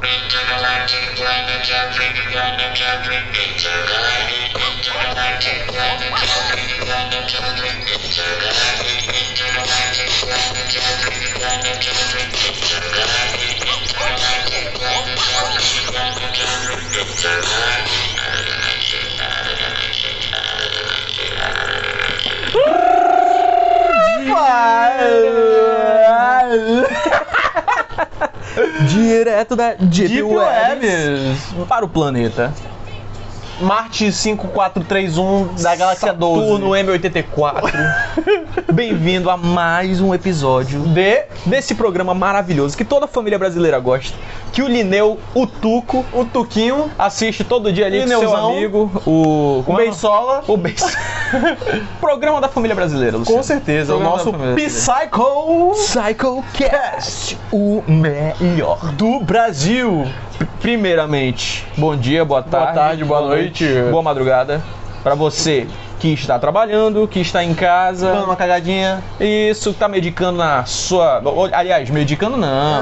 Intergalactic planet jumping, planet jumping, intergalactic, intergalactic planet jumping, planet jumping, intergalactic, intergalactic planet jumping, planet jumping, intergalactic, intergalactic planet jumping, planet jumping, Direto da Deep, Deep Web para o planeta. Marte 5431 da Galáxia 12. Saturno M84. Bem-vindo a mais um episódio de desse programa maravilhoso que toda a família brasileira gosta. Que o Lineu, o Tuco, o Tuquinho, assiste todo dia ali com seu Lineuzão. amigo, o. o é o? Beisola. O Beis. Programa da família brasileira, Luciano. Com certeza, o nosso Psycho Psychocast, o melhor. do Brasil. Primeiramente, bom dia, boa tarde, tarde, boa noite. boa madrugada para você que está trabalhando, que está em casa. Dando uma cagadinha. Isso, tá medicando na sua. Aliás, medicando não.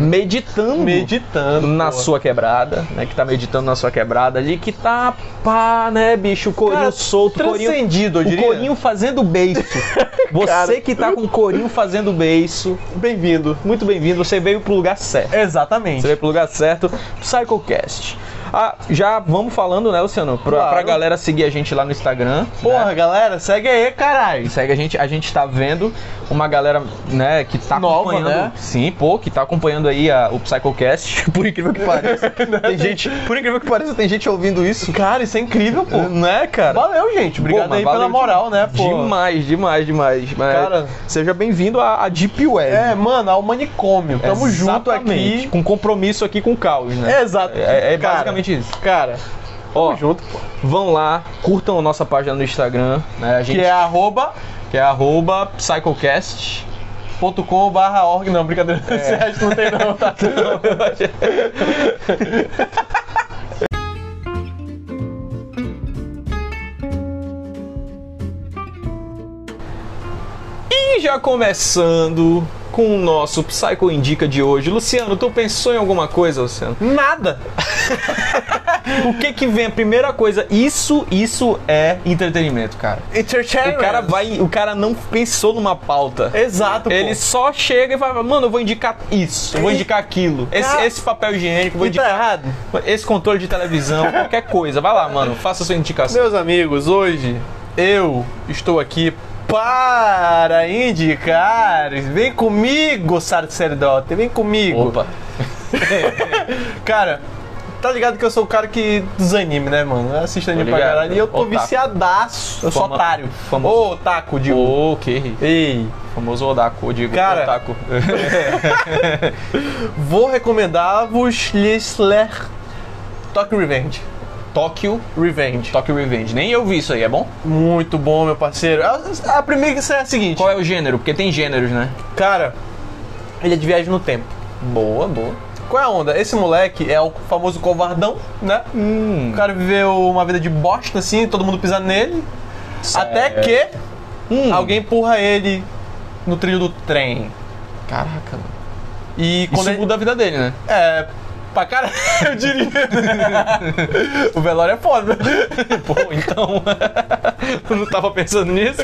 Meditando. Meditando. Na sua quebrada, né? Que tá meditando na sua quebrada ali, que tá pá, né, bicho? O corinho Cara, solto, corinho, transcendido, eu o diria. corinho fazendo beiço. Você Cara. que tá com o corinho fazendo beiço, Bem-vindo. muito bem-vindo, você veio pro lugar certo. Exatamente. Você veio pro lugar certo, Psychocast. Ah, já vamos falando, né, Luciano? Pra, Claro. pra galera seguir a gente lá no Instagram. Porra, né? galera, segue aí, caralho. Segue a gente, a gente tá vendo uma galera, né, que tá Nova, acompanhando. né? Sim, pô, que tá acompanhando aí a- o Psychocast. Por incrível que pareça. tem gente, por incrível que pareça, tem gente ouvindo isso. Cara, isso é incrível, pô. Né, cara? Valeu, gente. Obrigado Pô, aí pela moral, né, pô. Demais, demais, demais. Mas Cara. seja bem-vindo à, à Deep Web. É, mano, ao manicômio. Tamo junto Exatamente. aqui. Com compromisso aqui com o caos, né? Exato. É, é Cara, basicamente isso. Cara, Ó, tamo junto, pô. vão lá, curtam a nossa página no Instagram, né? A gente, Que é arroba que é arroba Psychocast. .com barra org, não, brincadeira. É. Você acha que não tem não, tá? E já começando com o nosso Psycho Indica de hoje. Luciano, tu pensou em alguma coisa, Luciano? Nada. O que que vem? A primeira coisa, isso, isso é entretenimento, cara. Entertainment. O cara vai, o cara não pensou numa pauta. Exato, pô. Ele só chega e fala, mano, eu vou indicar isso, eu vou indicar aquilo. Esse, esse papel higiênico, vou tá indicar errado. esse controle de televisão, qualquer coisa. Vai lá, mano, faça a sua indicação. Meus amigos, hoje eu estou aqui para indicar. Vem comigo, sacerdote, vem comigo. Opa. Cara, tá ligado que eu sou o cara que dos anime, né, mano? Eu assisto anime pra caralho e eu tô Otaku. viciadaço. Eu sou Fama- otário. famoso. Ô, otaku, digo. Ô, que Ei, famoso Odaku, eu digo Cara. Otaku. vou recomendar-vos Lissler Tokyo Revenge. Tóquio, Revenge. Tokyo Revenge. Nem eu vi isso aí, é bom? Muito bom, meu parceiro. A, a primeira é a seguinte, Qual é o gênero? Porque tem gêneros, né? cara, ele é de viagem no tempo. Boa, boa. Qual é a onda? Esse moleque é o famoso covardão, né? Hum. O cara viveu uma vida de bosta, assim, todo mundo pisa nele. Até que Hum. alguém empurra ele no trilho do trem. Caraca, mano. E quando Isso ele... muda a vida dele, né? É, pra caralho, eu diria. o velório é foda. Pô, então. eu não tava pensando nisso.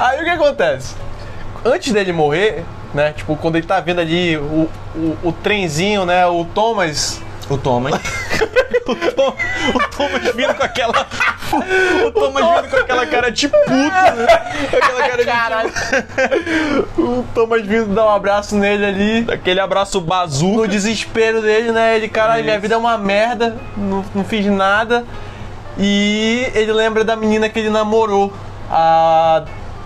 Aí o que acontece? Antes dele morrer, né? Tipo, quando ele tá vendo ali o, o, o trenzinho, né? O Thomas. O Thomas. o, Tom, o Thomas vindo com aquela. O Thomas vindo com aquela cara de puto, né? Com aquela cara de. Caralho. o Thomas vindo dar um abraço nele ali. Aquele abraço No bazuca. desespero dele, né? Ele, caralho, minha vida é uma merda, não, não fiz nada. E ele lembra da menina que ele namorou há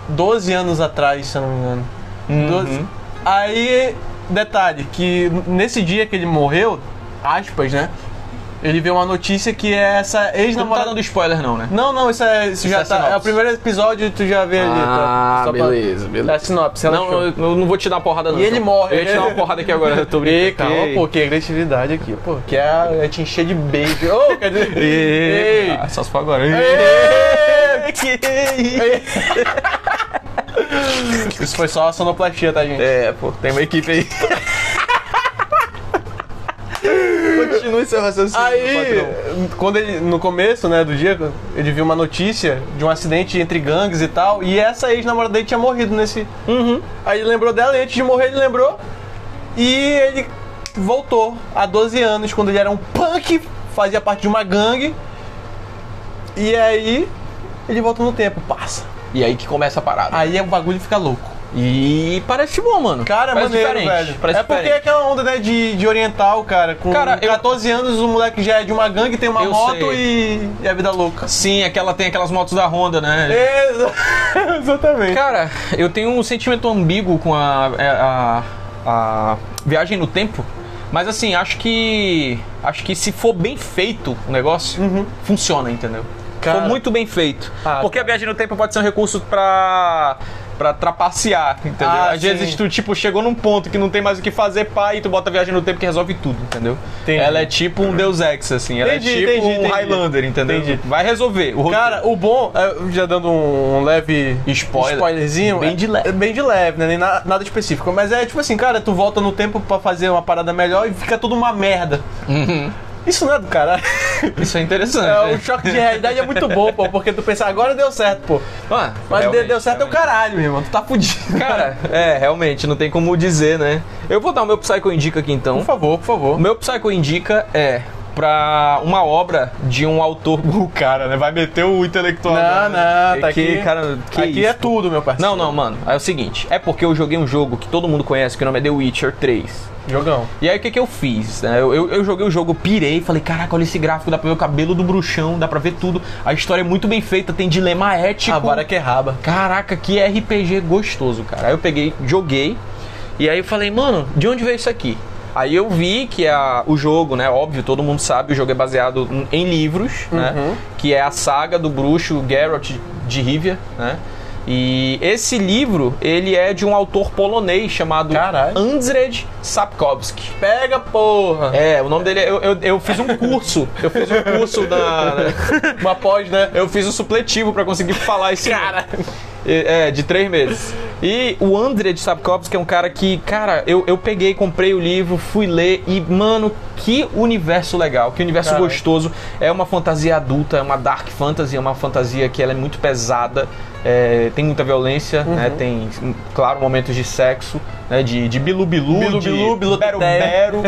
12 anos atrás, se eu não me engano. Uhum. 12. Aí, detalhe, que nesse dia que ele morreu, aspas, né? Ele vê uma notícia que é essa Tu não tá ex-namorada. dando spoiler, não, né? Não, não, isso, é, isso, já é tá. É o primeiro episódio tu já vê ali. tá? Só pra- É a sinopse, Não, relaxou. eu, eu não vou te dar porrada, não. E ele então. morre, Eu ia te dar uma porrada aqui agora, eu tô brincando. calma, pô, que agressividade aqui, pô. Que é, é te encher de beijo. Ô, quer dizer. Ei, Ei. Ah, só se for agora. Ei. Ei. Isso foi só a sonoplastia, tá, gente? É, pô, tem uma equipe aí. Continue seu raciocínio, Aí, quando ele, no começo, né, do dia, ele viu uma notícia de um acidente entre gangues e tal, e essa ex-namorada dele tinha morrido nesse. Uhum. Aí ele lembrou dela, e antes de morrer ele lembrou, e ele voltou há 12 anos, quando ele era um punk, fazia parte de uma gangue, e aí ele volta no tempo, passa. E aí que começa a parada. Aí o bagulho fica louco. E parece bom, mano. Cara, parece maneiro, diferente. velho. Parece é porque é diferente. aquela onda, né, de, de oriental, cara. Com Cara, eu- 14 anos, o moleque já é de uma gangue, tem uma Eu moto e, e a vida louca. Sim, aquela tem aquelas motos da Honda, né? Exa- Exatamente. Cara, eu tenho um sentimento ambíguo com a, é, a, a viagem no tempo. Mas assim, acho que. Acho que se for bem feito o negócio, funciona, entendeu? Cara. for muito bem feito. Ah, Porque a viagem no tempo pode ser um recurso pra. Pra trapacear, entendeu? Ah, Às vezes sim. tu, tipo, chegou num ponto que não tem mais o que fazer, pá, e tu bota a viagem no tempo que resolve tudo, entendeu? Entendi. Ela é tipo um Deus Ex, assim. Ela Entendi, é tipo entendi, um entendi. Highlander, entendeu? Entendi. Vai resolver. O. Cara, o bom, é, já dando um leve Spoiler. spoilerzinho, Bem é- de leve. é bem de leve, né? Nem na- nada específico. Mas é tipo assim, cara, tu volta no tempo pra fazer uma parada melhor e fica tudo uma merda. Isso não é do caralho. Isso é interessante. É, né? o choque de realidade é muito bom, pô, porque tu pensa, agora deu certo, pô. Ah, Mas realmente, deu certo é o realmente. caralho, meu irmão. Tu tá fudido. Cara, é, realmente, não tem como dizer, né? Eu vou dar o meu Psycho Indica aqui então. Por favor, por favor. O meu Psycho Indica é pra uma obra de um autor. O cara, né? Vai meter o intelectual. Não, né? não, tá que, aqui. Cara, que aqui isso, é tudo, meu parceiro. Não, não, mano. É o seguinte: é porque eu joguei um jogo que todo mundo conhece, que o nome é The Witcher 3. Jogão. E aí o que, que eu fiz? né? Eu, eu, eu joguei o jogo, pirei, falei, caraca, olha esse gráfico, dá pra ver o cabelo do bruxão, dá pra ver tudo. A história é muito bem feita, tem dilema ético. A vara que é raba. Caraca, que RPG gostoso, cara. Aí eu peguei, joguei, e aí eu falei, mano, de onde veio isso aqui? Aí eu vi que a, o jogo, né? Óbvio, todo mundo sabe, o jogo é baseado em- livros, né? Uhum. Que é a saga do bruxo Geralt de Rivia, né? E esse livro, ele é de um autor polonês chamado. Andrzej Sapkowski. Pega, porra. É, o nome dele é. Eu, eu, eu fiz um curso. Eu fiz um curso da. Uma pós, né? Eu fiz um supletivo pra conseguir falar esse cara. É, de três meses. E o André de Sapkowski é um cara que, cara, eu, eu peguei, comprei o livro, fui ler e, mano, que universo legal, que universo gostoso. É uma fantasia adulta, é uma dark fantasy, é uma fantasia que ela é muito pesada, é, tem muita violência, Uhum. né? Tem, claro, momentos de sexo, né? De, de bilu-bilu, Bilu-bilu, de biluteteia. bero-bero.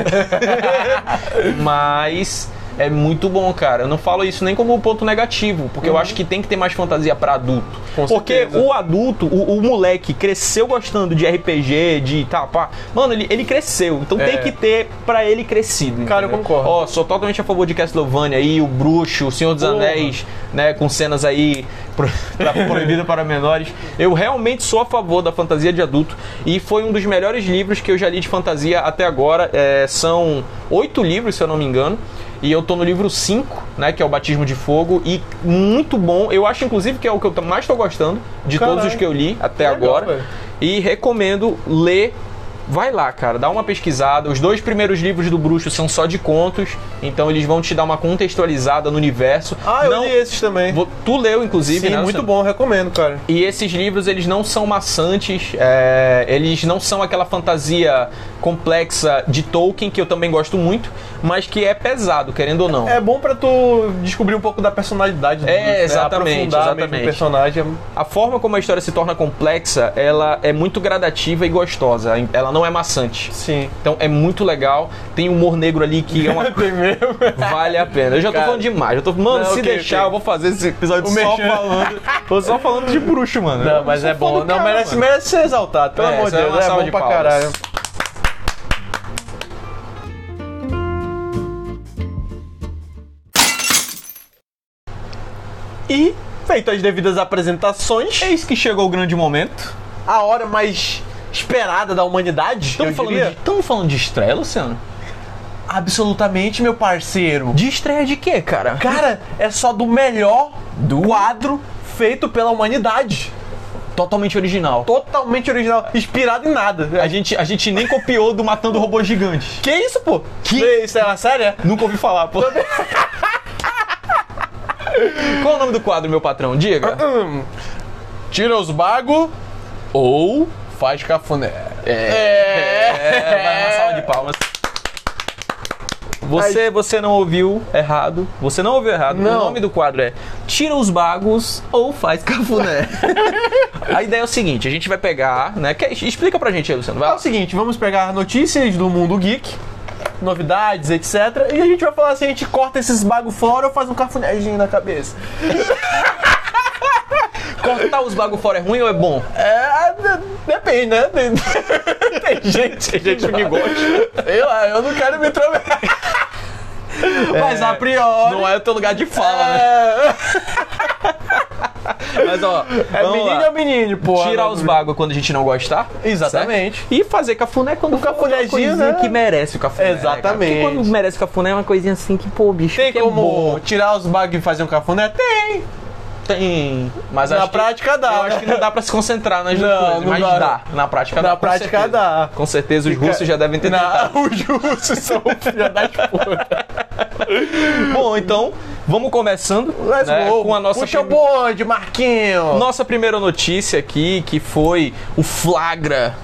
Mas é muito bom, cara. Eu não falo isso nem como um ponto negativo, porque eu acho que tem que ter mais fantasia pra adulto. Com porque certeza. o adulto, o, o moleque cresceu gostando de RPG, de tal, pá. Mano, ele, ele cresceu. Então É. tem que ter pra ele crescido. Cara, eu entendeu? concordo. Ó, sou totalmente a favor de Castlevania aí, o Bruxo, o Senhor dos Porra. Anéis, né, com cenas aí pro, pra, proibida para menores. Eu realmente sou a favor da fantasia de adulto e foi um dos melhores livros que eu já li de fantasia até agora. É, são oito livros, se eu não me engano. E eu tô no livro 5, né, que é o Batismo de Fogo, e muito bom. Eu acho, inclusive, que é o que eu mais tô gostando de Caralho. todos os que eu li até Legal, agora. velho. E recomendo ler. Vai lá, cara, dá uma pesquisada. Os dois primeiros livros do Bruxo são só de contos, então eles vão te dar uma contextualizada no universo. Ah, eu Não- li esses também. Tu leu, inclusive, Sim, né? muito bom, recomendo, cara. E esses livros, eles não são maçantes, é, eles não são aquela fantasia complexa de Tolkien, que eu também gosto muito, mas que é pesado, querendo ou não. É bom pra tu descobrir um pouco da personalidade do É, né? exatamente, exatamente. personagem. A forma como a história se torna complexa, ela é muito gradativa e gostosa, ela não é maçante. Sim. Então é muito legal, tem humor negro ali que é uma Tem mesmo. Vale a pena. Eu já tô Cara. falando demais. Eu tô, mano, Não, se ok, deixar, ok. eu vou fazer esse episódio O só falando. Tô só falando de bruxo, mano. Não, Eu mas é bom. Não, cara, merece, mano. merece ser exaltado, pelo É, amor de é Deus. É, salva bom de pra palmas. caralho. E, feito as devidas apresentações, Eis que chegou o grande momento. a hora mais esperada da humanidade, Estamos falando, de, falando de estreia, Luciano? Absolutamente, meu parceiro. De estreia de quê, cara? Cara, é só do melhor quadro feito pela humanidade. Totalmente original. Totalmente original, inspirado em nada. A gente, a gente nem copiou do Matando Robôs Gigantes. Que isso, pô? Que? Isso é uma série? Nunca ouvi falar, pô. Qual é o nome do quadro, meu patrão? Diga. Hum. Tira os bagos Ou. Faz cafuné. É. Vai uma salva de palmas. Você, você não ouviu errado. Você não ouviu errado. Não. O nome do quadro é Tira os bagos ou faz cafuné. a ideia é o seguinte: a gente vai pegar, né? quer- explica pra gente aí, Luciano. Vai É o seguinte, vamos pegar notícias do mundo geek, novidades, etc. E a gente vai falar se a gente corta esses bagos fora ou faz um cafunézinho na cabeça. Cortar os bagos fora é ruim ou é bom? É, de- depende, né? Tem, tem gente, Tem gente que gosta. Sei lá, eu não quero me intrometer. Mas a priori. Não é o teu lugar de fala, né? é, Mas ó, é menino lá. ou menino, pô. Tirar os bagos quando a gente não gostar. Exatamente. certo? E fazer cafuné quando for uma cafunézinho, coisinha né? que merece o cafuné. né, cara? Exatamente. Porque quando merece o cafuné é uma coisinha assim que, pô, bicho, Tem é como bom. tirar os bagos e fazer um cafuné? Tem! Tem. Mas Na acho que- prática dá, Eu né? acho que não dá pra se concentrar nas Não, coisas, não mas dá. dá. Na prática dá. Na prática certeza. dá. Com certeza os russos já devem ter tentado. Não, os russos são filha das puta. Bom, então, vamos começando Let's né, go. com a nossa Puxa o prim- bonde, Marquinho. Nossa primeira notícia aqui, que foi o flagra.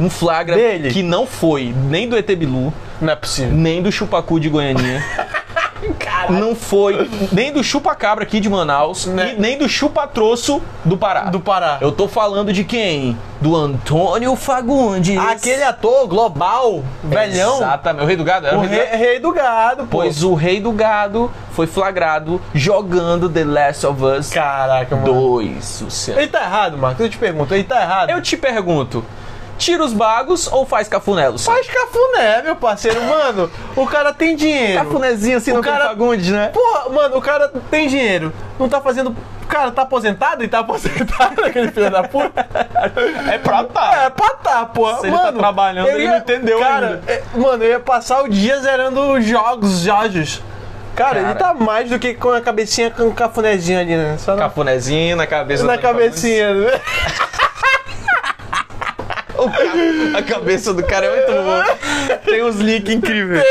Um flagra Dele. que não foi nem do ET Bilu, Não é possível. nem do Chupacu de Goianinha. Não foi nem do Chupacabra aqui de Manaus Né? nem do Chupatroço do Pará. Do Pará. Eu tô falando de quem? Do Antônio Fagundes. Aquele ator global, velhão, Exatamente. O Rei do Gado? Era o o Rei do rei, Gado? rei do gado, pô. Pois o Rei do Gado foi flagrado jogando The Last of Us Caraca, mano. 2, Luciano. Ele tá errado, Marcos. Eu te pergunto, ele tá errado? Eu te pergunto, tira os bagos ou faz cafuné, Luciano? Faz cafuné, meu parceiro. Mano, o cara tem dinheiro. cafunézinho assim O no cara- Fagundes, né? Porra, mano, o cara tem dinheiro. Não tá fazendo. O cara tá aposentado e tá aposentado, aquele filho da puta. É pra tá. É, pra tá, porra. Se ele tá trabalhando, ele não entendeu cara, ainda. é, mano, eu ia passar o dia zerando jogos, jogos. Cara, ele Cara. tá mais do que com a cabecinha com o cafunézinho ali, né? Só na, Cafunézinho na cabeça na cabecinha. né? A cabeça do cara é muito boa. Tem uns links incríveis.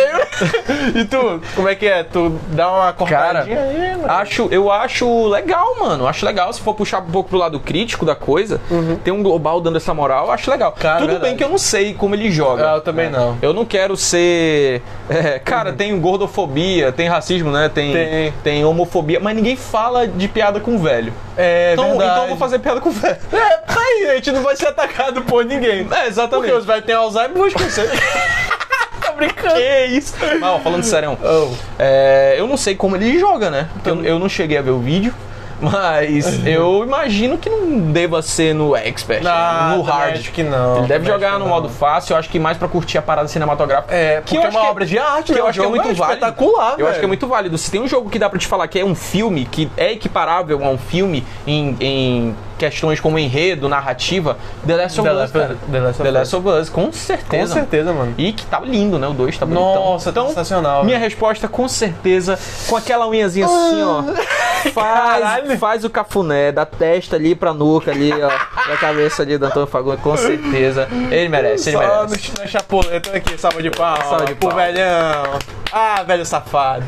e tu, como é que é? Tu dá uma cortadinha Cara, aí, mano? Acho, eu acho legal, mano. Acho legal. Se for puxar um pouco pro lado crítico da coisa, tem um global dando essa moral, acho legal. Uhum. Cara, Tudo verdade. bem que eu não sei como ele joga. Ah, eu também né? não. Eu não quero ser. é, cara, tem gordofobia, tem racismo, né? Tem, Tem. tem homofobia, mas ninguém fala de piada com velho. É, Então, verdade. então eu vou fazer piada com velho. É, aí, a gente não vai ser atacado por ninguém. É, Porque exatamente. os velhos têm Alzheimer, vou esquecer. Tô brincando. Que isso? Mas, ó, falando sério, Oh. é, eu não sei como ele joga, né? Porque eu, eu não cheguei a ver o vídeo. Mas eu imagino que não deva ser no expert, Ah, no hard. acho que não. Ele deve jogar no que modo não. fácil, eu acho que mais pra curtir a parada cinematográfica. É, porque é acho uma que- obra de arte, que né? eu O acho que é muito válido. espetacular, Eu acho que é muito válido. Se tem um jogo que dá pra te falar que é um filme, que é equiparável a um filme em, em questões como enredo, narrativa, The Last of The Us, cara. The Last of The Last of Us, com certeza. Com certeza, mano. E que tá lindo, né? O 2 tá bonitão. Nossa, então, sensacional. Minha velho. resposta, com certeza, com aquela unhazinha assim, ó. Faz, Caralho. faz o cafuné, da testa ali pra nuca ali, ó. Da cabeça ali do Antônio Fagundes, com certeza. Ele merece, ele Só merece. no, na chapuleta aqui, salva de palmas. Salva de pro palmas. velhão. Ah, velho safado.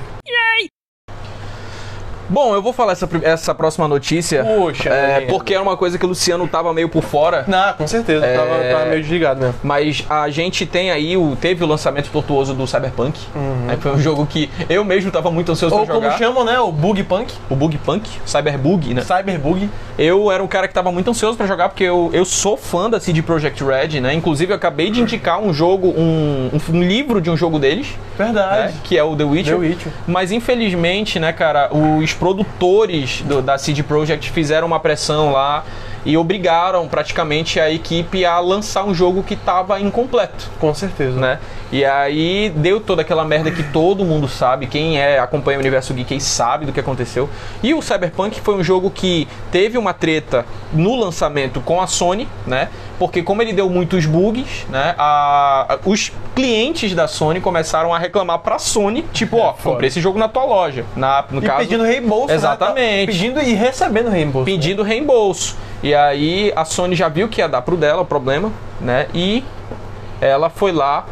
Bom, eu vou falar essa, essa próxima notícia. Puxa, é, porque era uma coisa que o Luciano tava meio por fora. Não, com certeza. É. Tava, tava meio desligado mesmo. Mas a gente tem aí, o, teve o lançamento tortuoso do Cyberpunk. né, que foi um jogo que eu mesmo tava muito ansioso Uhum. Ou pra como jogar. chamam, né? O Bug Punk. O Bug Punk, Cyberbug, né? Cyberbug. Eu era um cara que tava muito ansioso pra jogar, porque eu, eu sou fã da CD Projekt Red, né? Inclusive, eu acabei de indicar um jogo, um, um, um livro de um jogo deles, né? Verdade. Que é o The Witcher. The Witcher. Mas infelizmente, né, cara, os produtores do- da CD Projekt fizeram uma pressão lá e obrigaram praticamente a equipe a lançar um jogo que tava incompleto Com certeza. né? E aí deu toda aquela merda que todo mundo sabe, quem é acompanha o universo geek aí sabe do que aconteceu. E o Cyberpunk foi um jogo que teve uma treta no lançamento com a Sony, né? Porque como ele deu muitos bugs, né? A, a- os clientes da Sony começaram a reclamar pra Sony, tipo, ó, comprei esse jogo na tua loja, na no E caso pedindo reembolso. né? Exatamente. Pedindo e recebendo reembolso. pedindo reembolso. E aí a Sony já viu que ia dar pro dela o problema, né? E ela foi lá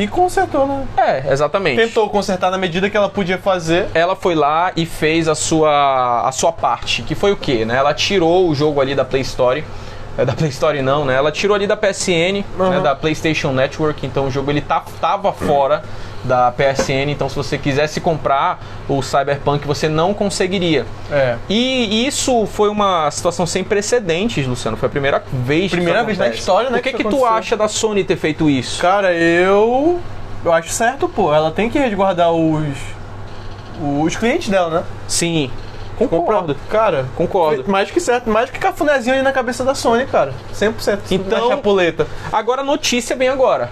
E consertou, né? É, exatamente. Tentou consertar na medida que ela podia fazer. Ela foi lá e fez a sua, a sua parte, que foi o quê? Né? Ela tirou o jogo ali da Play Store é da Play Store não, né? Ela tirou ali da PSN, Uhum. né, da PlayStation Network, então o jogo ele tá, tava fora da PSN, então se você quisesse comprar o Cyberpunk, você não conseguiria. É. E isso foi uma situação sem precedentes, Luciano. Foi a primeira vez. que Primeira vez na história, né, O que, que que tu acha da Sony ter feito isso? Cara, eu. Eu acho certo, pô. Ela tem que resguardar os. Os clientes dela, né? Sim, concordo. Cara, Concordo. mais que certo, mais que cafunézinho aí na cabeça da Sony, cara. 100% Então- na chapuleta. Agora a notícia vem agora.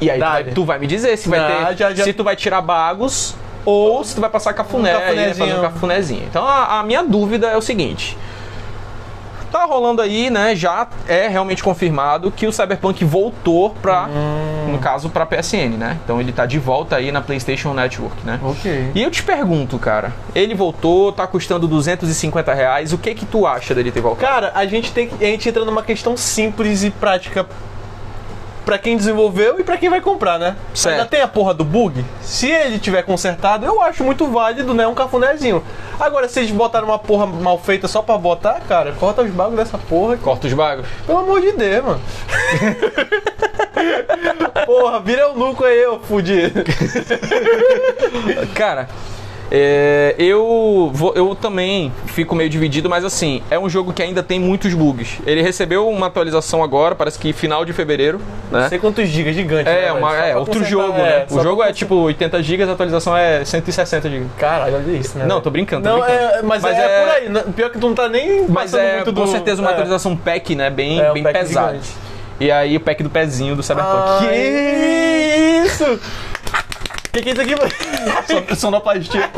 E aí tu vai, tu vai me dizer se vai Ah, ter, já- já- se tu vai tirar bagos ou se tu vai passar cafuné, Um aí, né, cafunézinho. fazer um cafunézinho. Então a, a minha dúvida é o seguinte. Tá rolando aí, né? Já é realmente confirmado que o Cyberpunk voltou pra, Hum. no caso, pra PSN, né? Então ele tá de volta aí na PlayStation Network, né? Ok. E eu te pergunto, cara, ele voltou, tá custando 250 reais, o que que tu acha dele ter voltado? Cara, a gente tem que. A gente entra numa questão simples e prática pra quem desenvolveu e pra quem vai comprar, né? Certo. Ainda tem a porra do bug. Se ele tiver consertado, eu acho muito válido, né? Um cafunézinho. Agora, se eles botaram uma porra mal feita só pra botar, cara, corta os bagos dessa porra. Corta os bagos? Pelo amor de Deus, mano. porra, vira eunuco aí, eu fudido. Cara, é, eu, vou- eu também fico meio dividido, mas assim, é um jogo que ainda tem muitos bugs. Ele recebeu uma atualização agora, parece que final de fevereiro, né? Não sei quantos gigas gigante. É, né, uma, é outro jogo, é, né? O jogo é tipo 80 GB, a atualização é 160 GB. Caralho, olha isso, né? Não, tô brincando, tô Não, brincando. é, mas, Mas é, é- por aí. né? Pior que tu não tá nem Mas é muito com do... certeza uma é. atualização pack, né? Bem, É, bem pack pesado. gigante. E aí o pack do pezinho do Cyberpunk. Que isso? Que que é isso aqui? Son- Sonoplastia.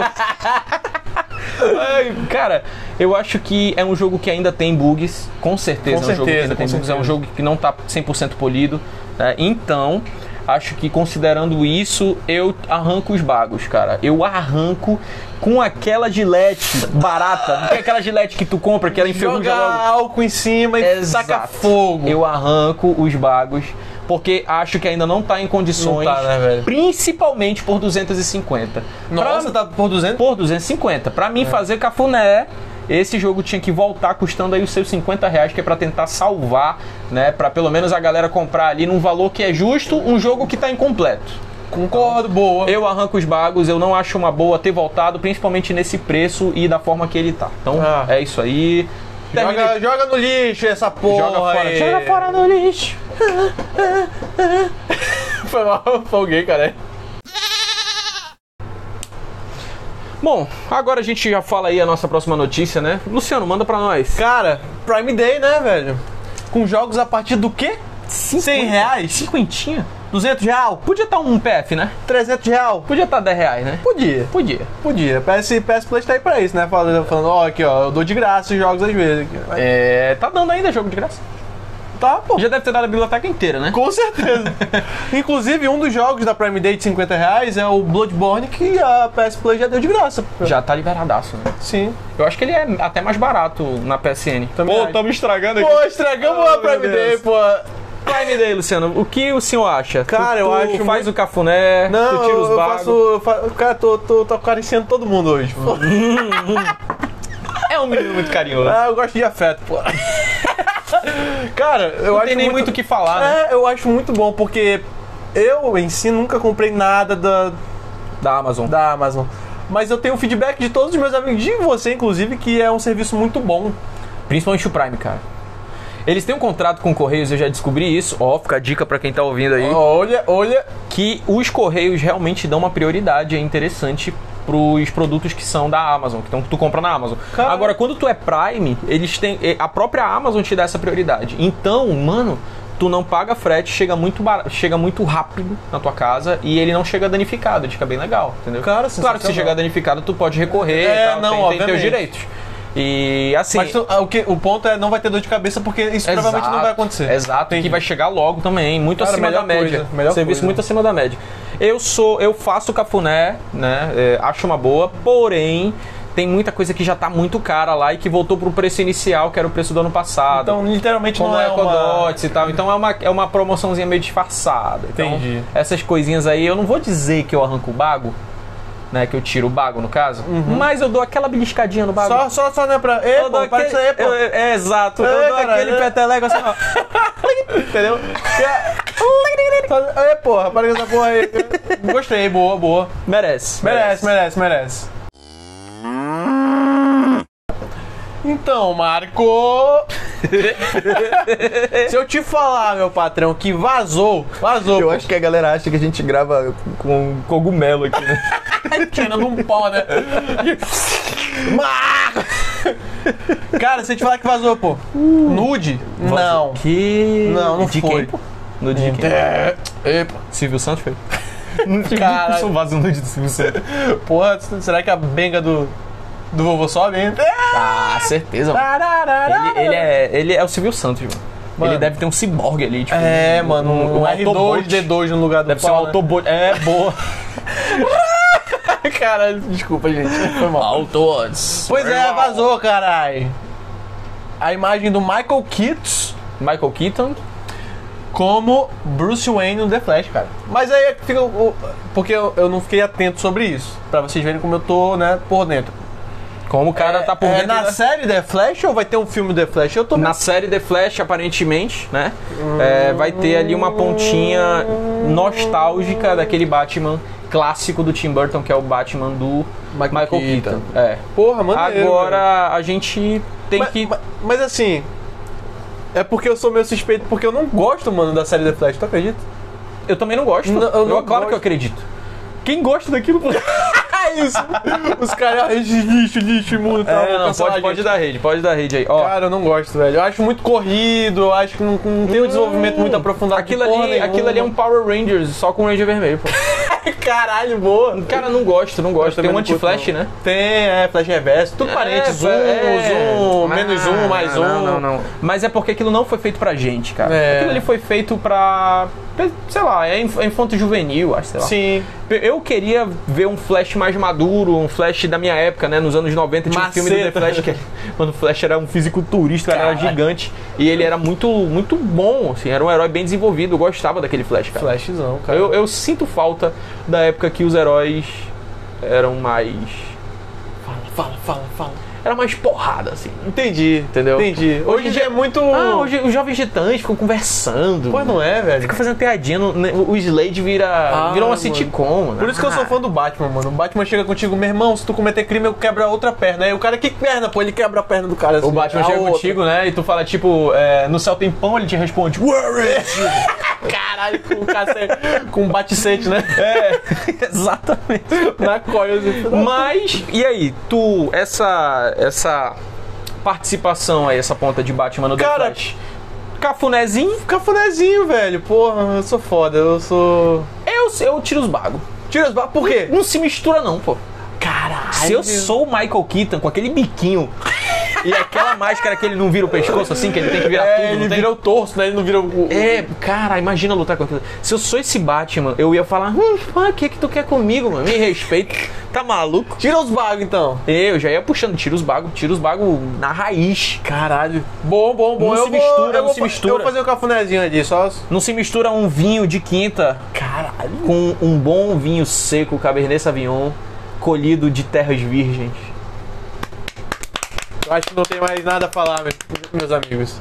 Ai, Cara, eu acho que é um jogo que ainda tem bugs, com certeza. Com é um jogo que certeza, ainda tem com bugs, é um certeza. jogo que não tá 100% polido. né? Então, acho que considerando isso, eu arranco os bagos, cara. Eu arranco com aquela gilete barata. Não tem aquela gilete que tu compra, que ela enferruja Joga logo. álcool em cima e Exato. saca fogo. Eu arranco os bagos, porque acho que ainda não tá em condições, Não tá, né, velho? principalmente por 250. Nossa, Pra- tá por 200? por 250. Pra É. mim fazer cafuné, esse jogo tinha que voltar custando aí os seus 50 reais, que é pra tentar salvar, né? Pra pelo menos a galera comprar ali num valor que é justo, um jogo que tá incompleto. Concordo, boa. Eu arranco os bagos, eu não acho uma boa ter voltado, principalmente nesse preço e da forma que ele tá. Então Ah. é isso aí. Joga, joga no lixo essa porra Joga fora, aí. joga fora no lixo. Foi mal, folguei, cara. Bom, agora a gente já fala aí a nossa próxima notícia, né? Luciano, manda pra nós. Cara, Prime Day, né, velho? Com jogos a partir do quê? 100 reais? Cinquentinha? 200 real? Podia estar um PF, né? 300 real? Podia estar 10 reais, né? Podia. Podia. Podia. PS, PS Plus tá aí pra isso, né? Falando, falando, ó, aqui, ó, eu dou de graça os jogos às vezes. É, tá dando ainda jogo de graça. Tá, pô. Já deve ter dado a biblioteca inteira, né? Com certeza. Inclusive, um dos jogos da Prime Day de 50 reais é o Bloodborne, que a PS Plus já deu de graça. Já tá liberadaço, né? Sim. Eu acho que ele é até mais barato na PSN. Também Pô, estamos estragando Pô, estragamos Oh, a Prime Day, pô. Prime Day, Luciano, o que o senhor acha? Cara, Tu- eu tu acho faz muito- o cafuné, Não, tu tira os eu, bagos. faço, eu faço. Cara, tô, tô, tô acariciando todo mundo hoje. É um menino muito carinhoso. Ah, eu gosto de afeto, pô. Cara, eu Não acho tem nem muito o que falar, né? É, eu acho muito bom, porque eu em si nunca comprei nada da, Da Amazon. da Amazon. Mas eu tenho feedback de todos os meus amigos, de você inclusive, que é um serviço muito bom. Principalmente o Prime, cara. Eles têm um contrato com Correios, eu já descobri isso. Ó, fica a dica pra quem tá ouvindo aí. Olha, olha. que os Correios realmente dão uma prioridade é interessante pros produtos que são da Amazon, que, então, que tu compra na Amazon. Cara. Agora, quando tu é Prime, eles têm. eh, A própria Amazon te dá essa prioridade. Então, mano, tu não paga frete, chega muito, bar- chega muito rápido na tua casa e ele não chega danificado, ele fica bem legal, entendeu? Cara, claro que se chegar danificado, tu pode recorrer É, e tal, não, tem, tem teus direitos. E assim. Mas tu- ah, o, que, o ponto é não vai ter dor de cabeça, porque isso provavelmente não vai acontecer. Exato, e que vai chegar logo também, muito Cara, acima da média. coisa, melhor Serviço coisa. muito acima da média. Eu sou, eu faço cafuné, né? é, acho uma boa, porém tem muita coisa que já tá muito cara lá e que voltou pro preço inicial, que era o preço do ano passado. Então, literalmente como não é é uma... Ecodots e tal. Então é uma, é uma promoçãozinha meio disfarçada. Então, Entendi. essas coisinhas aí, eu não vou dizer que eu arranco o bago, né? Que eu tiro o bago, no caso. Mas eu dou aquela beliscadinha no bago. Só, só, só, né, pra... Ei, eu pô, aquele, isso aí, pô. eu- é, exato. Ei, eu dou aquele é. peteleco assim, ó. Entendeu? Ei, porra, para com essa porra aí. Gostei, boa, boa. Merece. Merece, merece, merece. Então, Marco. Se eu te falar, meu patrão, que vazou, vazou. Eu acho que a galera acha que a gente grava com cogumelo aqui, né? tirando um pó, né? Cara, se eu te falar que vazou, pô. Nude? Não. Que. Não, não de foi. Quem, pô? No de quem? É, Epa. Silvio Santos foi? Caralho. Isso vaza nude do Silvio Santos. Porra, será que a benga do, do vovô sobe, hein? Ah, certeza, mano. Ele, ele é, ele é o Silvio Santos, mano. Mano. Ele deve ter um ciborgue ali, tipo. É, mano, um, um R2, Autobot. D2 no lugar do Deve ser um pau, né? Autobot. É, boa. Caralho, desculpa, gente. Foi mal. Autobots. Pois é, vazou, caralho. A imagem do Michael Keaton Michael Keaton. como Bruce Wayne no The Flash, cara. Mas aí é que fica. o- Porque eu, eu não fiquei atento sobre isso. Pra vocês verem como eu tô, né, por dentro. Como o cara é, tá por é dentro na da- série The Flash ou vai ter um filme The Flash? Eu tô Na série The Flash, aparentemente, né? é, vai ter ali uma pontinha nostálgica daquele Batman clássico do Tim Burton, que é o Batman do Michael Michael, Keaton. Keaton. É. Porra, maneiro. Agora a gente tem mas, que. mas, mas assim. É porque eu sou meio suspeito, porque eu não gosto, mano, da série The Flash, tu acredita? Eu também não gosto. Não, eu não claro gosto. que eu acredito. Quem gosta daquilo. É isso! Os caras, lixo, lixo, imundo tal. É, não, pode, pode dar rede, pode dar rede aí. Ó, Cara, eu não gosto, velho. Eu acho muito corrido, eu acho que não, não tem um desenvolvimento muito aprofundado. aquilo ali, nenhuma. aquilo ali é um Power Rangers só com Ranger vermelho, pô. Caralho, boa. Cara, não gosto, não gosto. Tem um não anti-flash, não. né? Tem, é, flash reverso, tudo parente, zoom, é. zoom, Ah, menos um, mais um. Não, não, não. Mas é porque aquilo não foi feito pra gente, cara. É. Aquilo ali foi feito pra. Sei lá, é inf- é infanto juvenil, acho, sei lá. Sim. Eu queria ver um Flash mais maduro, um Flash da minha época, né? Nos anos 90 tinha um filme do The Maceta. Flash que quando o Flash era um fisiculturista, ele era gigante e ele era muito muito bom, assim, era um herói bem desenvolvido, eu gostava daquele Flash, cara. Flashzão, cara. Eu, eu sinto falta da época que os heróis eram mais Fala, fala, fala, fala. Era mais porrada assim. Entendi, Entendeu? Entendi. Hoje, Hoje em dia é muito. Ah, hoje os jovens titãs ficam conversando. Pô, não é, velho? Fica fazendo piadinha, no- o Slade vira, Ah, vira uma sitcom, né? Por isso que eu sou fã do Batman, mano. O Batman chega contigo, meu irmão, se tu cometer crime, eu quebro a outra perna. Aí o cara, que perna? Pô, ele quebra a perna do cara. assim, O Batman chega outra. contigo, né? E tu fala, tipo, é, no céu tem pão, ele te responde, Where is you?" Caralho, com um cacete, com um baticete, né? É, exatamente. Na coia. assim. Mas, e aí, tu, essa, essa participação aí, essa ponta de Batman no Cara, cafunézinho, Cafunézinho, velho. Porra, eu sou foda, eu sou. eu, eu tiro os bagos. Tira os ba... Por quê? Não se mistura não, pô. Caralho. Se eu sou o Michael Keaton com aquele biquinho e aquela máscara que ele não vira o pescoço assim, que ele tem que virar É, tudo, ele não tem? vira o torso, né? Ele não vira o. É, cara, imagina lutar com aquilo. Se eu sou esse Batman, eu ia falar, hum, o que que tu quer comigo, mano? Me respeita. Tá maluco? Tira os bagos, então. Eu já ia puxando, tira os bagos, tira os bagos na raiz. Caralho. Bom, bom, bom. Não eu se vou- mistura, eu não vou se mistura. Eu vou fazer um cafunézinho ali, só. Não se mistura um vinho de quinta Caralho. com um bom vinho seco, Cabernet Sauvignon, colhido de terras virgens. Eu acho que não tem mais nada a falar, meus, meus amigos.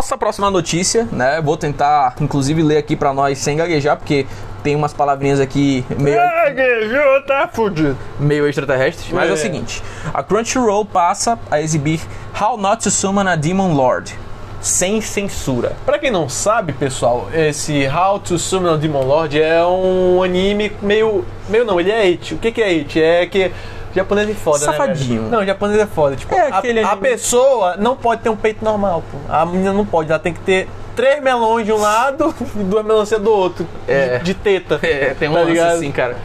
Nossa próxima notícia, né? Vou tentar, inclusive, ler aqui pra nós sem gaguejar, porque tem umas palavrinhas aqui meio, Gaguejou, tá fudido. meio extraterrestres. Mas é. o É. seguinte: a Crunchyroll passa a exibir How Not to Summon a Demon Lord sem censura. Pra quem não sabe, pessoal, esse How to Summon a Demon Lord é um anime meio. meio não, ele é it. O que, que é it? É que. Japonês é foda, Safadinho. né? velho? Não, japonês é foda. Tipo, É a- aquele a, anime- pessoa não pode ter um peito normal, pô. A menina não pode, ela tem que ter três melões de um lado e duas melancias do outro. É. De, de teta. É, tem um Tá lance ligado? assim, cara.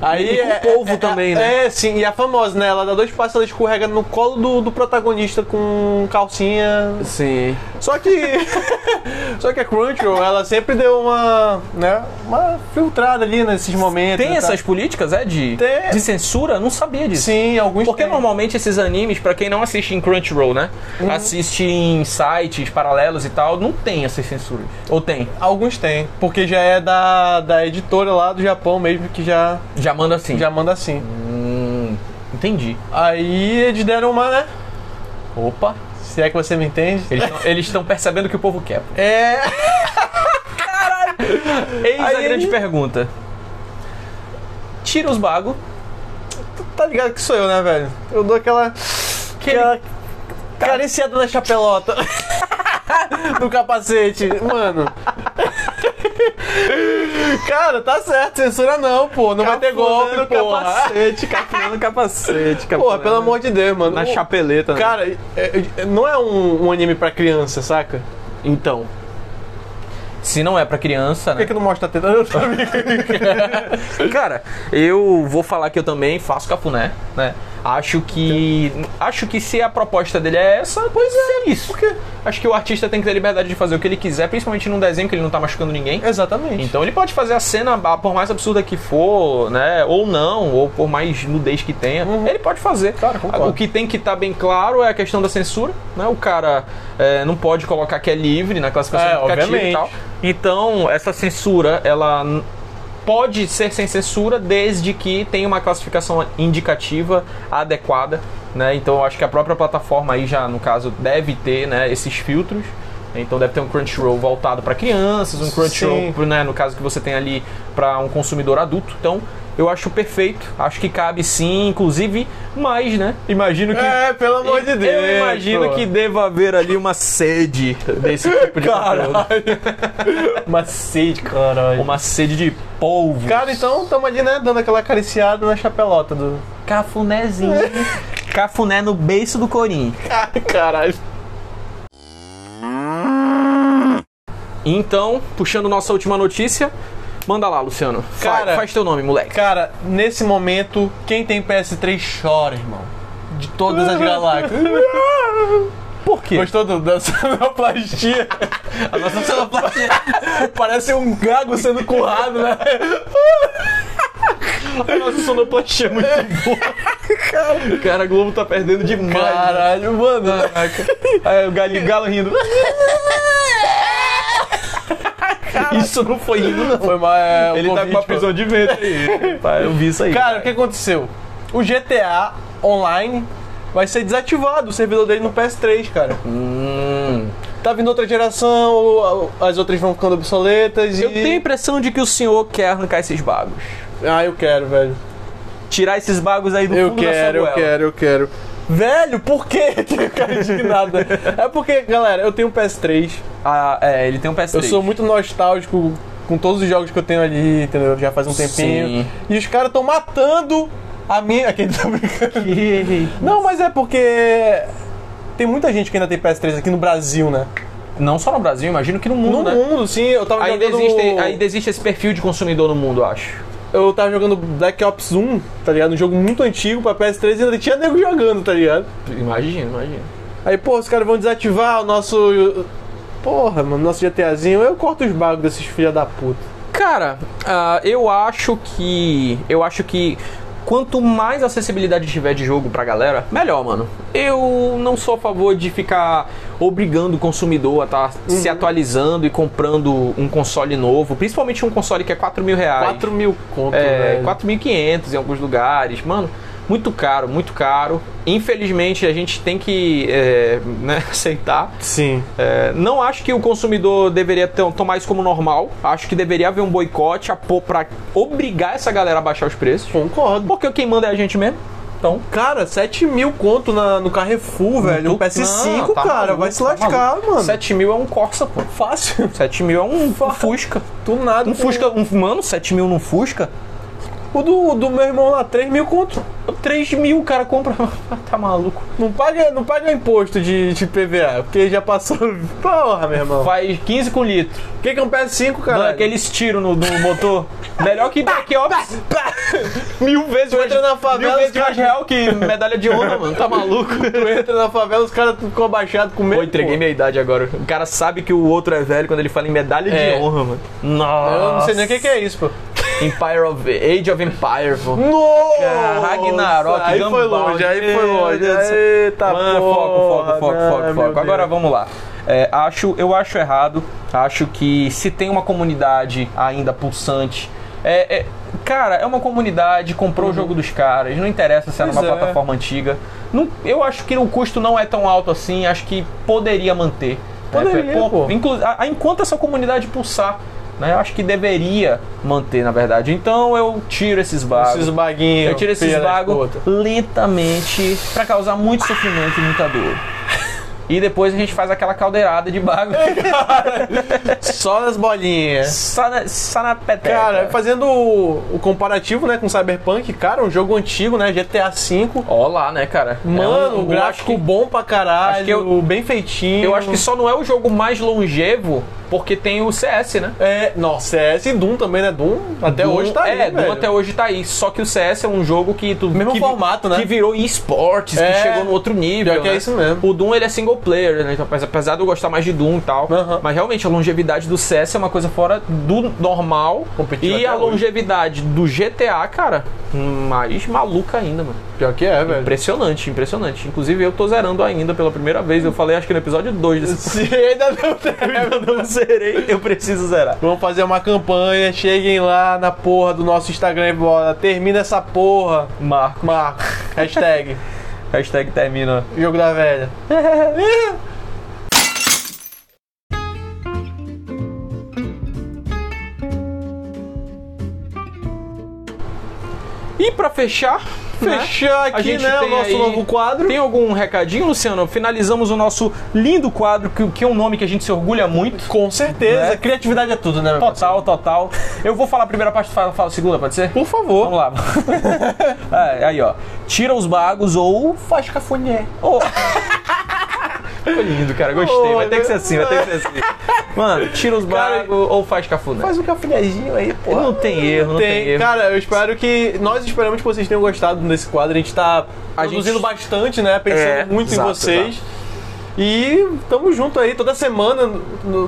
Aí E é, polvo é- também, é, né? É, sim, e a famosa, né? Ela dá dois passos, ela escorrega no colo do, do protagonista com calcinha. Sim. Só que. só que a Crunchyroll, ela sempre deu uma. né? Uma filtrada ali nesses momentos. Tem né, essas tá? políticas, é? De, Tem. de censura? Não sabia disso. Sim, alguns. Porque tem. normalmente esses animes, pra quem não assiste em Crunchyroll, né? Uhum. Assiste em sites paralelos e tal, não tem essas censuras. Ou tem? Alguns tem. Porque já é da, da editora lá do Japão mesmo que já. Já Já manda assim. Já manda assim. Hum, entendi. Aí eles deram uma, né? Opa. Se é que você me entende. Eles tão- Eles estão percebendo o que o povo quer. É. Eis a Aí- grande pergunta. Tira os bagos. Tá ligado que sou eu, né, velho? Eu dou aquela. aquela cariciada na chapelota. no capacete. Mano. Cara, tá certo, censura não, pô. Não vai ter golpe, no porra. capacete, cafuné no capacete. Porra, cafuné pelo amor de Deus, mano. Na chapeleta. né? Cara, é- é- não é um, um anime pra criança, saca? Então. Se não é pra criança, Por que, né? que não mostra a teta? Eu. Cara, eu vou falar que eu também faço cafuné, né? Acho que. Acho que se a proposta dele é essa, pois é isso. Porque acho que o artista tem que ter liberdade de fazer o que ele quiser, principalmente num desenho que ele não tá machucando ninguém. Exatamente. Então ele pode fazer a cena, por mais absurda que for, né? Ou não, ou por mais nudez que tenha, ele pode fazer. Cara, concordo. o que tem que estar bem claro é a questão da censura, né? O cara é, não pode colocar que é livre na classificação É, e tal. Então, essa censura, ela pode ser sem censura desde que tenha uma classificação indicativa adequada, né? Então, eu acho que a própria plataforma aí já, no caso, deve ter, né, esses filtros. Então deve ter um Crunchyroll voltado para crianças, um Crunchyroll, né, no caso que você tem ali para um consumidor adulto. Então, eu acho perfeito. Acho que cabe sim, inclusive mais, né? Imagino que É, pelo amor de Deus. eu imagino pô. que deva haver ali uma sede desse tipo de. Caralho. Uma sede, caralho. Uma sede de polvo. Cara, então tamo ali, né? Dando aquela acariciada na chapelota do. Cafunézinho. Cafuné no beiço do corim. Caralho. Então, puxando nossa última notícia, manda lá, Luciano. Cara- faz teu nome, moleque. Cara, nesse momento, quem tem PS3 chora, irmão. De todas as galáxias. Por quê? Gostou do, da sonoplastia? A nossa sonoplastia parece um gago sendo currado, né? A nossa sonoplastia é muito boa. Cara, a Globo tá perdendo demais. Caralho, mano. Aí o galo rindo. Isso não foi rindo, não. Foi uma, é, Ele tá com uma prisão de ventre aí. Pai, eu vi isso aí. Cara, o que aconteceu? O GTA Online vai ser desativado, o servidor dele no PS3, cara. Hum. Tá vindo outra geração, as outras vão ficando obsoletas e. Eu tenho a impressão de que o senhor quer arrancar esses bagos. Ah, eu quero, velho. Tirar esses bagos aí do Eu fundo da sua quero, eu quero, eu quero. Velho, por que tem cara indignado? É porque, galera, eu tenho um PS3. Ah, é, ele tem um PS3. Eu sou muito nostálgico com todos os jogos que eu tenho ali, entendeu? Já faz um tempinho. Sim. E os caras estão matando a minha. Aquele tá brincando. Não, mas é porque. Tem muita gente que ainda tem PS3 aqui no Brasil, né? Não só no Brasil, imagino que no mundo, No né? mundo, sim. Eu tava Ainda jogando. existe, ainda existe esse perfil de consumidor no mundo, eu acho. Eu tava jogando Black Ops 1, tá ligado? Um jogo muito antigo pra PS3 e ainda tinha nego jogando, tá ligado? Imagina, imagina. Aí, pô, os caras vão desativar o nosso. Porra, mano, nosso GTAzinho. Eu corto os bagos desses filha da puta. Cara, ah, eu acho que. Eu acho que. Quanto mais acessibilidade tiver de jogo pra galera, melhor, mano. Eu não sou a favor de ficar obrigando o consumidor a estar se atualizando e comprando um console novo, principalmente um console que é 4 mil reais. 4 mil conto, É, velho. 4.500 em alguns lugares. Mano, muito caro, muito caro. Infelizmente, a gente tem que é, né, aceitar. Sim. É, não acho que o consumidor deveria ter- tomar isso como normal. Acho que deveria haver um boicote a pôr pra obrigar essa galera a baixar os preços. Concordo. Porque quem manda é a gente mesmo. Então, Cara, 7 mil conto na, no Carrefour, velho. Um tu- PS5, Não, tá cara. maluco, vai se tá lascar, maluco. mano. 7 mil é um Corsa, pô. Fácil. 7 mil é um Fusca. Do nada. Um Fusca, um, mano, 7 mil num Fusca? O do, do meu irmão lá, 3 mil conto. 3 mil o cara compra. tá maluco. Não paga, não paga imposto de, de PVA, porque já passou. Porra, meu irmão. Faz 15 com litro. O que, que é um PS5, cara? Aqueles tiros no, no motor. Melhor que Black Ops. Mil vezes Tu entra na Mil favela, vezes os caras- mais real que medalha de honra, mano. Tá maluco? Tu entra na favela, os caras ficam abaixados com medo. Pô, entreguei pô. minha idade agora. O cara sabe que o outro é velho quando ele fala em medalha É. de honra, mano. Nossa. Eu não sei nem o que, que é isso, pô. Empire of... Age of Empire, pô. Nossa! Ragnarok, Aí foi longe, aí foi longe. Eita, Mano, porra, foco, foco, foco, não, foco, foco. Agora Deus. vamos lá. É, acho, eu acho errado. Acho que se tem uma comunidade ainda pulsante É, é- cara, é uma comunidade, comprou o jogo dos caras, não interessa se é Pois numa é. plataforma antiga. Não- eu acho que o custo não é tão alto assim, acho que poderia manter. né? Poderia, Pô, pô. inclu- a- a- enquanto essa comunidade pulsar, né? Eu acho que deveria manter, na verdade. Então eu tiro esses bagos. Esses baguinhos. Eu tiro esses bagos lentamente pra causar muito sofrimento e muita dor. E depois a gente faz aquela caldeirada de bago. Só nas bolinhas. só, na, só na peteca. Cara, fazendo o, o comparativo, né, com Cyberpunk, cara, um jogo antigo, né, GTA V. Ó lá, né, cara? Mano, É um- o eu gráfico que- bom pra caralho, eu- bem feitinho. Eu acho que só não é o jogo mais longevo porque tem o CS, né? É, nossa, CS e Doom também, né? Doom até Doom- hoje tá aí, É, Doom velho. até hoje tá aí. Só que o CS é um jogo que tu. Mesmo que, formato, né? Que virou esportes, É. que chegou no outro nível. Pior que é né? isso mesmo. O Doom ele é single player, né? Então, apesar- de eu gostar mais de Doom e tal. Mas realmente a longevidade do CS é uma coisa fora do normal. E a hoje. longevidade do GTA, cara, mais maluca ainda, mano. Pior que é, velho. Impressionante, impressionante. Inclusive eu tô zerando ainda pela primeira vez. Eu falei acho que no episódio 2 desse Se ainda não eu não zerei, eu preciso zerar. Vamos fazer uma campanha, cheguem lá na porra do nosso Instagram e bora. Termina essa porra. Marco. Marco. Hashtag. Hashtag termina. Jogo da velha. E pra fechar, Fechar a aqui, né, o nosso aí- novo quadro. Tem algum recadinho, Luciano? Finalizamos o nosso lindo quadro, que, que é um nome que a gente se orgulha muito. Com certeza. Né? Criatividade é tudo, né, meu parceiro? Total, total. Eu vou falar a primeira parte, fala, fala a segunda, pode ser? Por favor. Vamos lá. É, aí, ó. Tira os bagos ou Faz cafuné. Ficou lindo, cara. Gostei. Vai ter que ser assim, vai ter que ser assim. Mano, tira os bagos ou faz cafuné. Faz um cafunézinho aí, pô. Não tem erro, não tem, erro. Cara, eu espero que. Nós esperamos que vocês tenham gostado desse quadro. A gente tá A produzindo gente- bastante, né? Pensando É, muito exato, em vocês. E tamo junto aí toda semana,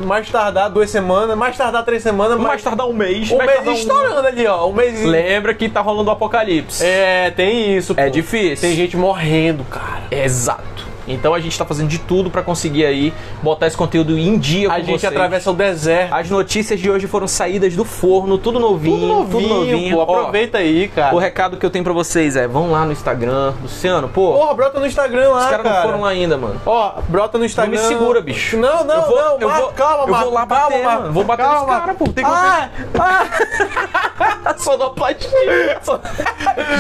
mais tardar duas semanas, mais tardar três semanas, mais mais tardar um mês. um mês estourando ali, ó. Um mês. Lembra que tá rolando o apocalipse. É, tem isso. É pô. difícil. Tem gente morrendo, cara. Exato. Então a gente tá fazendo de tudo pra conseguir aí botar esse conteúdo em dia com A gente vocês. atravessa o deserto. As notícias de hoje foram saídas do forno, tudo novinho, Tudo novinho, pô. Ó, Aproveita aí, cara. o recado que eu tenho pra vocês é, vão lá no Instagram. Luciano, pô, Porra, brota no Instagram lá, os caras cara. não foram lá ainda, mano. Ó, brota no Instagram. Não me segura, bicho. Não, não, Eu vou- não. eu Marco, vou- calma, eu vou lá calma, bater, Marco, mano. Vou bater nos calma. caras, pô. Tem que ah, ah. Sonoplastia.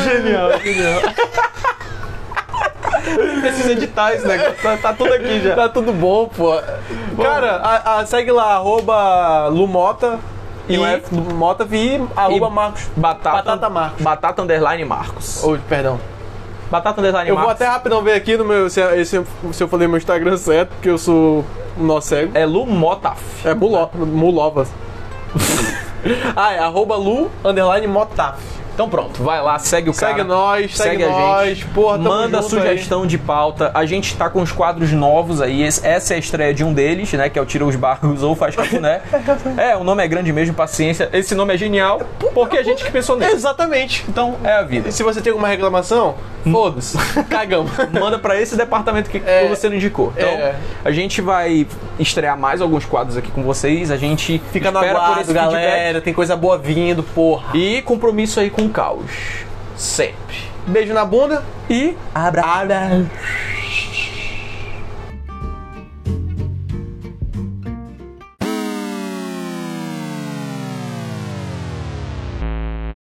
Genial, genial. Precisa editar esse negócio. Tá, tá tudo aqui já. Tá tudo bom, pô. Cara, a- a- segue lá, arroba Lumota e E- do Mota e arroba E- Marcos. Batata, Batata Marcos. Batata underline Marcos. Oh, perdão. Batata underline Eu vou até rapidão ver aqui no meu, se, se, se eu falei meu Instagram certo, porque eu sou um nó cego. É Lu Motaf. É Mulo, Mulovas. ah, é arroba Lu underline Motaf. Então pronto, vai lá, segue o cara. Segue nós, segue, a nós. gente. Porra, Manda sugestão de pauta. A gente tá com os quadros novos aí. Essa é a estreia de um deles, né? Que é o Tira os Barros ou Faz Cafuné. é, o nome é grande mesmo, paciência. Esse nome é genial, porque a gente que pensou aí. nele. Exatamente. Então, é a vida. E se você tem alguma reclamação, foda-se. Cagamos. Manda pra esse departamento que É. você não indicou. Então, É. a gente vai estrear mais alguns quadros aqui com vocês. A gente Fica por aguardo, esse feedback. galera. Tem coisa boa vindo, porra. E compromisso aí com caos. Sempre. Beijo na bunda. E Abra.